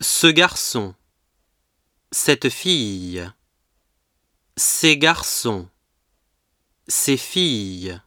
Ce garçon. Cette fille. Ces garçons. Ces filles.